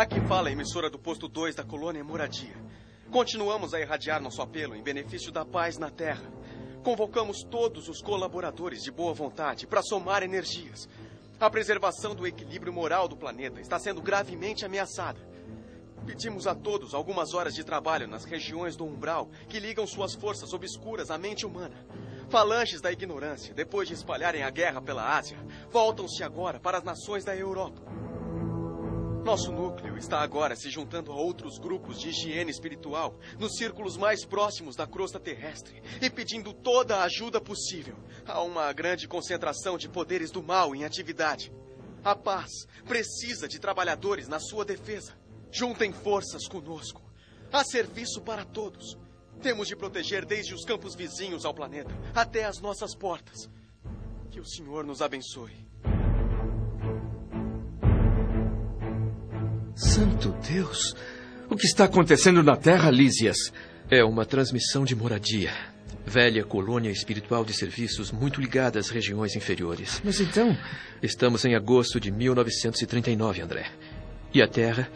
Aqui fala a emissora do posto 2 da colônia Moradia. Continuamos a irradiar nosso apelo em benefício da paz na Terra. Convocamos todos os colaboradores de boa vontade para somar energias. A preservação do equilíbrio moral do planeta está sendo gravemente ameaçada. Pedimos a todos algumas horas de trabalho nas regiões do umbral que ligam suas forças obscuras à mente humana. Falanges da ignorância, depois de espalharem a guerra pela Ásia, voltam-se agora para as nações da Europa. Nosso núcleo está agora se juntando a outros grupos de higiene espiritual nos círculos mais próximos da crosta terrestre e pedindo toda a ajuda possível. Há uma grande concentração de poderes do mal em atividade. A paz precisa de trabalhadores na sua defesa. Juntem forças conosco. Há serviço para todos. Temos de proteger desde os campos vizinhos ao planeta até as nossas portas. Que o Senhor nos abençoe. Santo Deus! O que está acontecendo na Terra, Lísias? É uma transmissão de moradia. Velha colônia espiritual de serviços muito ligada às regiões inferiores. Mas então. Estamos em agosto de 1939, André. E a Terra,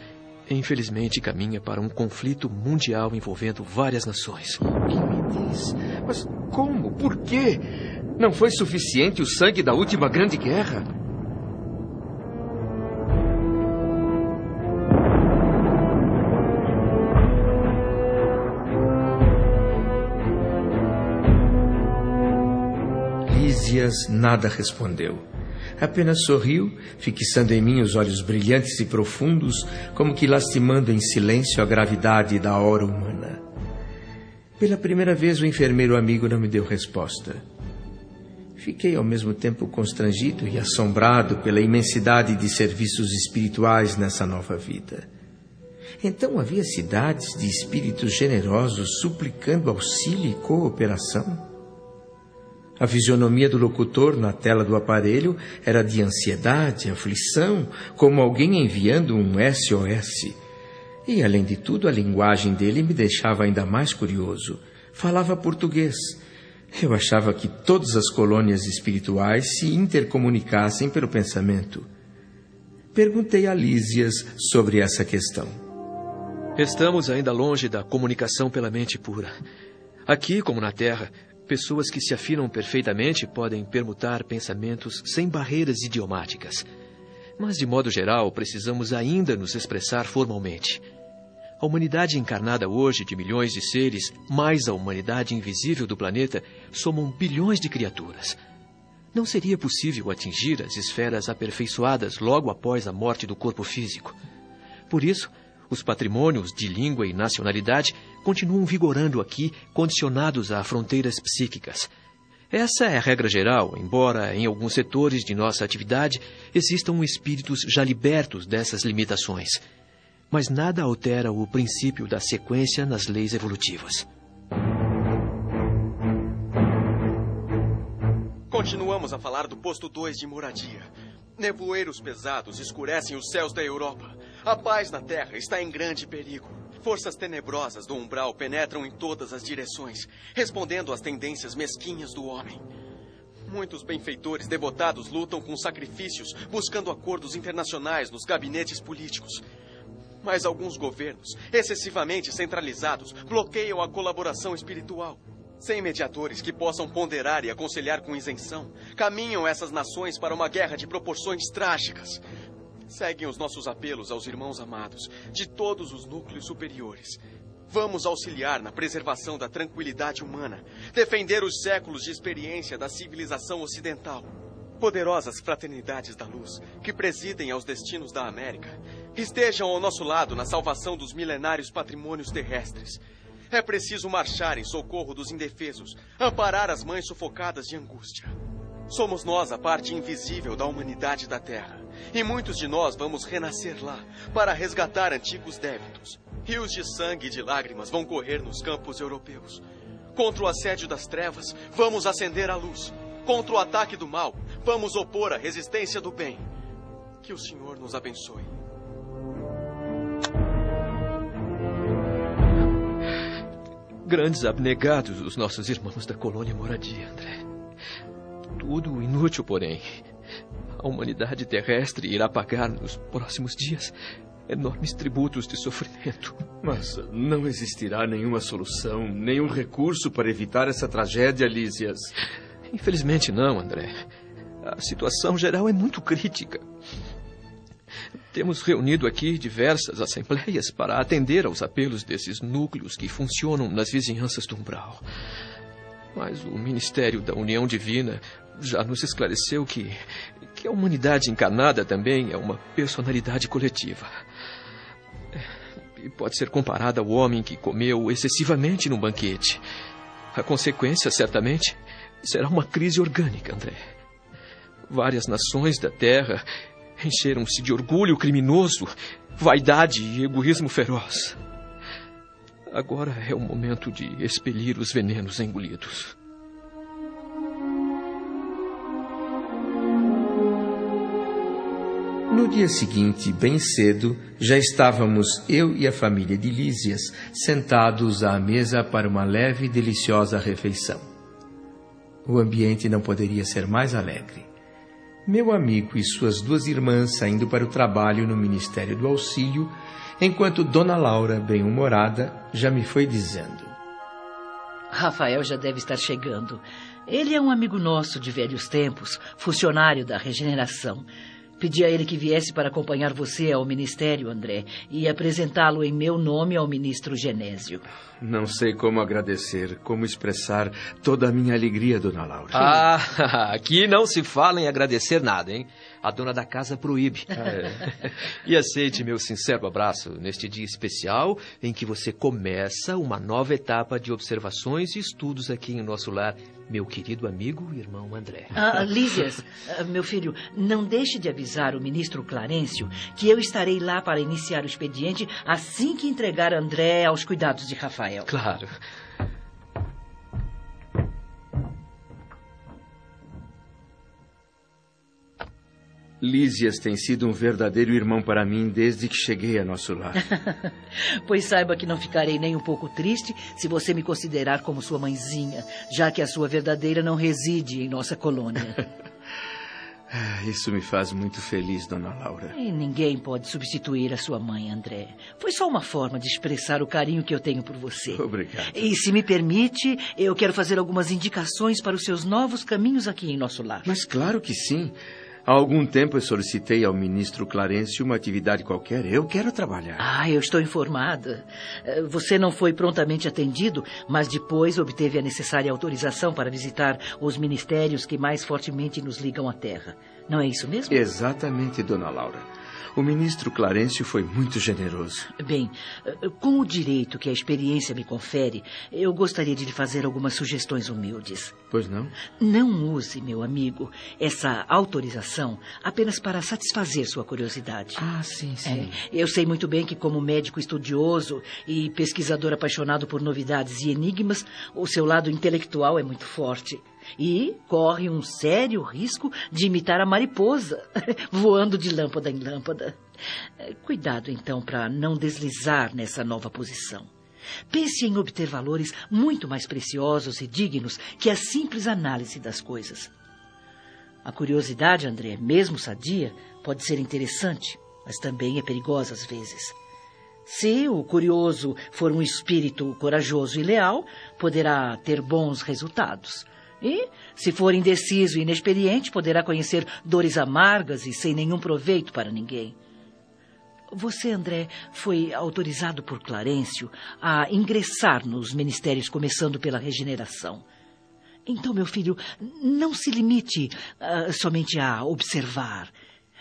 infelizmente, caminha para um conflito mundial envolvendo várias nações. O que me diz? Mas como? Por quê? Não foi suficiente o sangue da última grande guerra? Lísias nada respondeu. Apenas sorriu, fixando em mim os olhos brilhantes e profundos, como que lastimando em silêncio a gravidade da hora humana. Pela primeira vez, o enfermeiro amigo não me deu resposta. Fiquei ao mesmo tempo constrangido e assombrado pela imensidade de serviços espirituais nessa nova vida. Então havia cidades de espíritos generosos suplicando auxílio e cooperação? A fisionomia do locutor na tela do aparelho era de ansiedade, aflição, como alguém enviando um SOS. E, além de tudo, a linguagem dele me deixava ainda mais curioso. Falava português. Eu achava que todas as colônias espirituais se intercomunicassem pelo pensamento. Perguntei a Lísias sobre essa questão. Estamos ainda longe da comunicação pela mente pura. Aqui, como na Terra, Pessoas que se afinam perfeitamente podem permutar pensamentos sem barreiras idiomáticas. Mas, de modo geral, precisamos ainda nos expressar formalmente. A humanidade encarnada hoje de milhões de seres, mais a humanidade invisível do planeta, somam bilhões de criaturas. Não seria possível atingir as esferas aperfeiçoadas logo após a morte do corpo físico. Por isso, os patrimônios de língua e nacionalidade continuam vigorando aqui, condicionados a fronteiras psíquicas. Essa é a regra geral, embora em alguns setores de nossa atividade existam espíritos já libertos dessas limitações. Mas nada altera o princípio da sequência nas leis evolutivas. Continuamos a falar do posto 2 de moradia. Nevoeiros pesados escurecem os céus da Europa. A paz na Terra está em grande perigo. Forças tenebrosas do umbral penetram em todas as direções, respondendo às tendências mesquinhas do homem. Muitos benfeitores devotados lutam com sacrifícios, buscando acordos internacionais nos gabinetes políticos. Mas alguns governos, excessivamente centralizados, bloqueiam a colaboração espiritual. Sem mediadores que possam ponderar e aconselhar com isenção, caminham essas nações para uma guerra de proporções trágicas. Seguem os nossos apelos aos irmãos amados de todos os núcleos superiores. Vamos auxiliar na preservação da tranquilidade humana, defender os séculos de experiência da civilização ocidental. Poderosas fraternidades da luz, que presidem aos destinos da América, estejam ao nosso lado na salvação dos milenários patrimônios terrestres. É preciso marchar em socorro dos indefesos, amparar as mães sufocadas de angústia. Somos nós a parte invisível da humanidade da Terra. E muitos de nós vamos renascer lá para resgatar antigos débitos. Rios de sangue e de lágrimas vão correr nos campos europeus. Contra o assédio das trevas, vamos acender a luz. Contra o ataque do mal, vamos opor a resistência do bem. Que o Senhor nos abençoe. Grandes abnegados os nossos irmãos da colônia moradia, André. Tudo inútil, porém. A humanidade terrestre irá pagar nos próximos dias enormes tributos de sofrimento. Mas não existirá nenhuma solução, nenhum recurso para evitar essa tragédia, Lísias. Infelizmente não, André. A situação geral é muito crítica. Temos reunido aqui diversas assembleias para atender aos apelos desses núcleos que funcionam nas vizinhanças do umbral. Mas o Ministério da União Divina já nos esclareceu que, que a humanidade encarnada também é uma personalidade coletiva. E pode ser comparada ao homem que comeu excessivamente no banquete. A consequência, certamente, será uma crise orgânica, André. Várias nações da Terra encheram-se de orgulho criminoso, vaidade e egoísmo feroz. Agora é o momento de expelir os venenos engolidos. No dia seguinte, bem cedo, já estávamos eu e a família de Lísias sentados à mesa para uma leve e deliciosa refeição. O ambiente não poderia ser mais alegre. Meu amigo e suas duas irmãs saindo para o trabalho no Ministério do Auxílio, enquanto Dona Laura, bem-humorada, já me foi dizendo: Rafael já deve estar chegando. Ele é um amigo nosso de velhos tempos, funcionário da regeneração. Pedi a ele que viesse para acompanhar você ao ministério, André, e apresentá-lo em meu nome ao ministro Genésio. Não sei como agradecer, como expressar toda a minha alegria, dona Laura. Ah, aqui não se fala em agradecer nada, hein? A dona da casa proíbe. Ah, é. e aceite meu sincero abraço neste dia especial em que você começa uma nova etapa de observações e estudos aqui em nosso lar, meu querido amigo e irmão André. Ah, Lísias, ah, meu filho, não deixe de avisar o ministro Clarencio que eu estarei lá para iniciar o expediente assim que entregar André aos cuidados de Rafael. Claro. Lísias tem sido um verdadeiro irmão para mim desde que cheguei a nosso lar. pois saiba que não ficarei nem um pouco triste se você me considerar como sua mãezinha, já que a sua verdadeira não reside em nossa colônia. Ah, isso me faz muito feliz, dona Laura. E ninguém pode substituir a sua mãe, André. Foi só uma forma de expressar o carinho que eu tenho por você. Obrigado. E se me permite, eu quero fazer algumas indicações para os seus novos caminhos aqui em nosso lar. Mas claro que sim. Há algum tempo eu solicitei ao ministro Clarence uma atividade qualquer. Eu quero trabalhar. Ah, eu estou informada. Eh, você não foi prontamente atendido, mas depois obteve a necessária autorização para visitar os ministérios que mais fortemente nos ligam à Terra. Não é isso mesmo? Exatamente, dona Laura. O ministro Clarencio foi muito generoso. Bem, com o direito que a experiência me confere, eu gostaria de lhe fazer algumas sugestões humildes. Pois não? Não use, meu amigo, essa autorização apenas para satisfazer sua curiosidade. Ah, sim, sim. É, eu sei muito bem que, como médico estudioso e pesquisador apaixonado por novidades e enigmas, o seu lado intelectual é muito forte. E corre um sério risco de imitar a mariposa, voando de lâmpada em lâmpada. Cuidado, então, para não deslizar nessa nova posição. Pense em obter valores muito mais preciosos e dignos que a simples análise das coisas. A curiosidade, André, mesmo sadia, pode ser interessante, mas também é perigosa às vezes. Se o curioso for um espírito corajoso e leal, poderá ter bons resultados. E, se for indeciso e inexperiente, poderá conhecer dores amargas e sem nenhum proveito para ninguém. Você, André, foi autorizado por Clarencio a ingressar nos ministérios, começando pela regeneração. Então, meu filho, não se limite uh, somente a observar.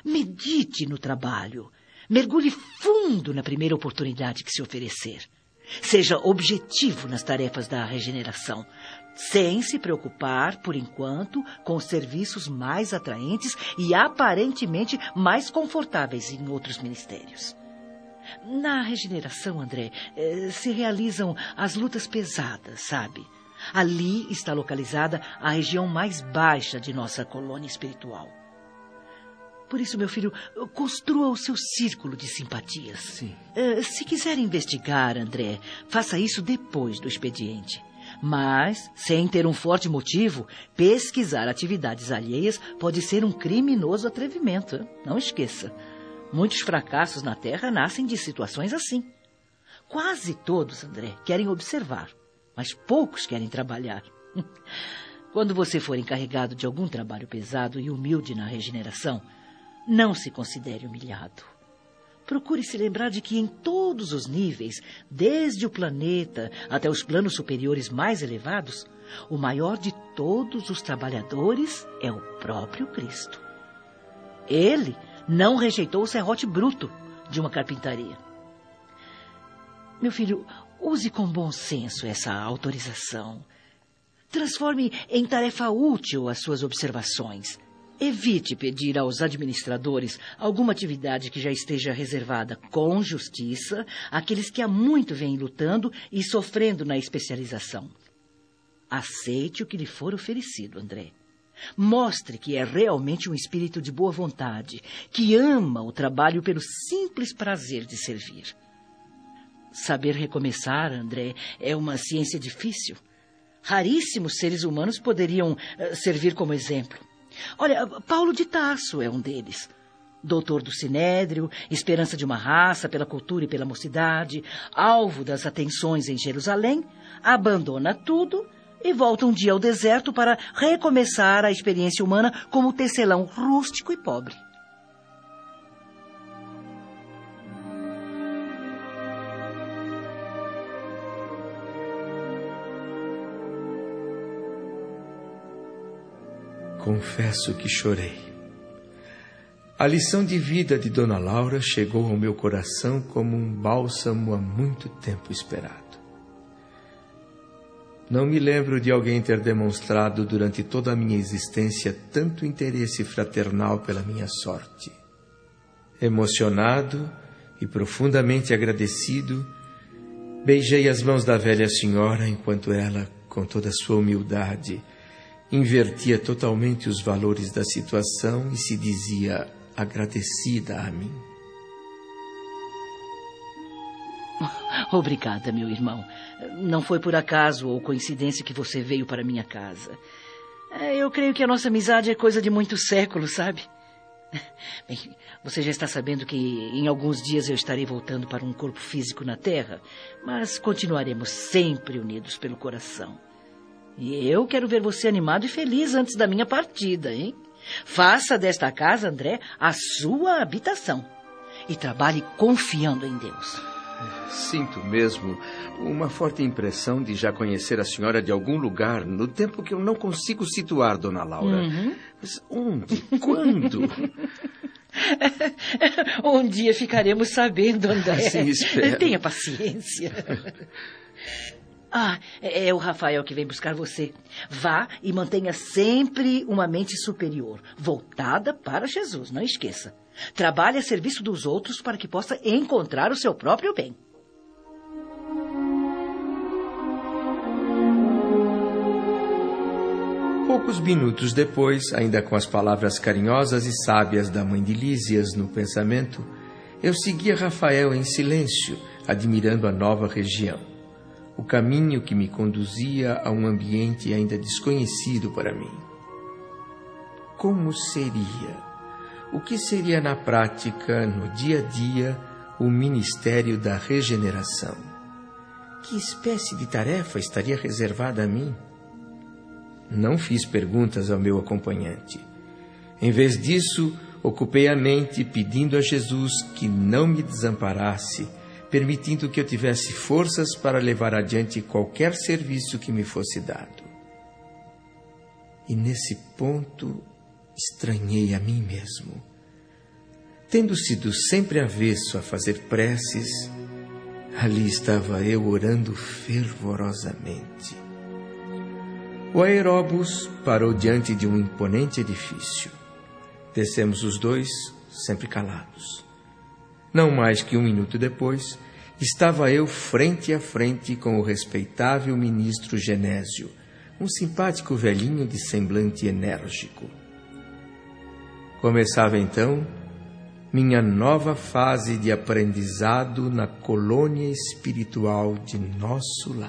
Medite no trabalho. Mergulhe fundo na primeira oportunidade que se oferecer. Seja objetivo nas tarefas da regeneração sem se preocupar, por enquanto, com os serviços mais atraentes e aparentemente mais confortáveis em outros ministérios. Na regeneração, André, eh, se realizam as lutas pesadas, sabe? Ali está localizada a região mais baixa de nossa colônia espiritual. Por isso, meu filho, construa o seu círculo de simpatias. Sim. Eh, se quiser investigar, André, faça isso depois do expediente. Mas, sem ter um forte motivo, pesquisar atividades alheias pode ser um criminoso atrevimento. Não esqueça. Muitos fracassos na Terra nascem de situações assim. Quase todos, André, querem observar, mas poucos querem trabalhar. Quando você for encarregado de algum trabalho pesado e humilde na regeneração, não se considere humilhado. Procure se lembrar de que em todos os níveis, desde o planeta até os planos superiores mais elevados, o maior de todos os trabalhadores é o próprio Cristo. Ele não rejeitou o serrote bruto de uma carpintaria. Meu filho, use com bom senso essa autorização. Transforme em tarefa útil as suas observações. Evite pedir aos administradores alguma atividade que já esteja reservada com justiça àqueles que há muito vêm lutando e sofrendo na especialização. Aceite o que lhe for oferecido, André. Mostre que é realmente um espírito de boa vontade, que ama o trabalho pelo simples prazer de servir. Saber recomeçar, André, é uma ciência difícil. Raríssimos seres humanos poderiam uh, servir como exemplo. Olha, Paulo de Tarso é um deles. Doutor do Sinédrio, esperança de uma raça pela cultura e pela mocidade, alvo das atenções em Jerusalém, abandona tudo e volta um dia ao deserto para recomeçar a experiência humana como tecelão rústico e pobre. Confesso que chorei. A lição de vida de Dona Laura chegou ao meu coração como um bálsamo há muito tempo esperado. Não me lembro de alguém ter demonstrado durante toda a minha existência tanto interesse fraternal pela minha sorte. Emocionado e profundamente agradecido, beijei as mãos da velha senhora enquanto ela, com toda a sua humildade, invertia totalmente os valores da situação e se dizia agradecida a mim. Obrigada, meu irmão. Não foi por acaso ou coincidência que você veio para minha casa. É, eu creio que a nossa amizade é coisa de muitos séculos, sabe? Bem, você já está sabendo que em alguns dias eu estarei voltando para um corpo físico na Terra, mas continuaremos sempre unidos pelo coração. E eu quero ver você animado e feliz antes da minha partida, hein? Faça desta casa, André, a sua habitação. E trabalhe confiando em Deus. Sinto mesmo uma forte impressão de já conhecer a senhora de algum lugar, no tempo que eu não consigo situar, dona Laura. Uhum. Mas onde? Quando? um dia ficaremos sabendo, André. Assim espero. Tenha paciência. Ah, é, é o Rafael que vem buscar você. Vá e mantenha sempre uma mente superior, voltada para Jesus, não esqueça. Trabalhe a serviço dos outros para que possa encontrar o seu próprio bem. Poucos minutos depois, ainda com as palavras carinhosas e sábias da mãe de Lísias no pensamento, eu seguia Rafael em silêncio, admirando a nova região o caminho que me conduzia a um ambiente ainda desconhecido para mim. Como seria? O que seria na prática, no dia a dia, o ministério da regeneração? Que espécie de tarefa estaria reservada a mim? Não fiz perguntas ao meu acompanhante. Em vez disso, ocupei a mente pedindo a Jesus que não me desamparasse permitindo que eu tivesse forças para levar adiante qualquer serviço que me fosse dado. E nesse ponto estranhei a mim mesmo. Tendo sido sempre avesso a fazer preces, ali estava eu orando fervorosamente. O aeróbus parou diante de um imponente edifício. Descemos os dois, sempre calados. Não mais que um minuto depois, estava eu frente a frente com o respeitável ministro Genésio, um simpático velhinho de semblante enérgico. Começava então minha nova fase de aprendizado na colônia espiritual de nosso lar.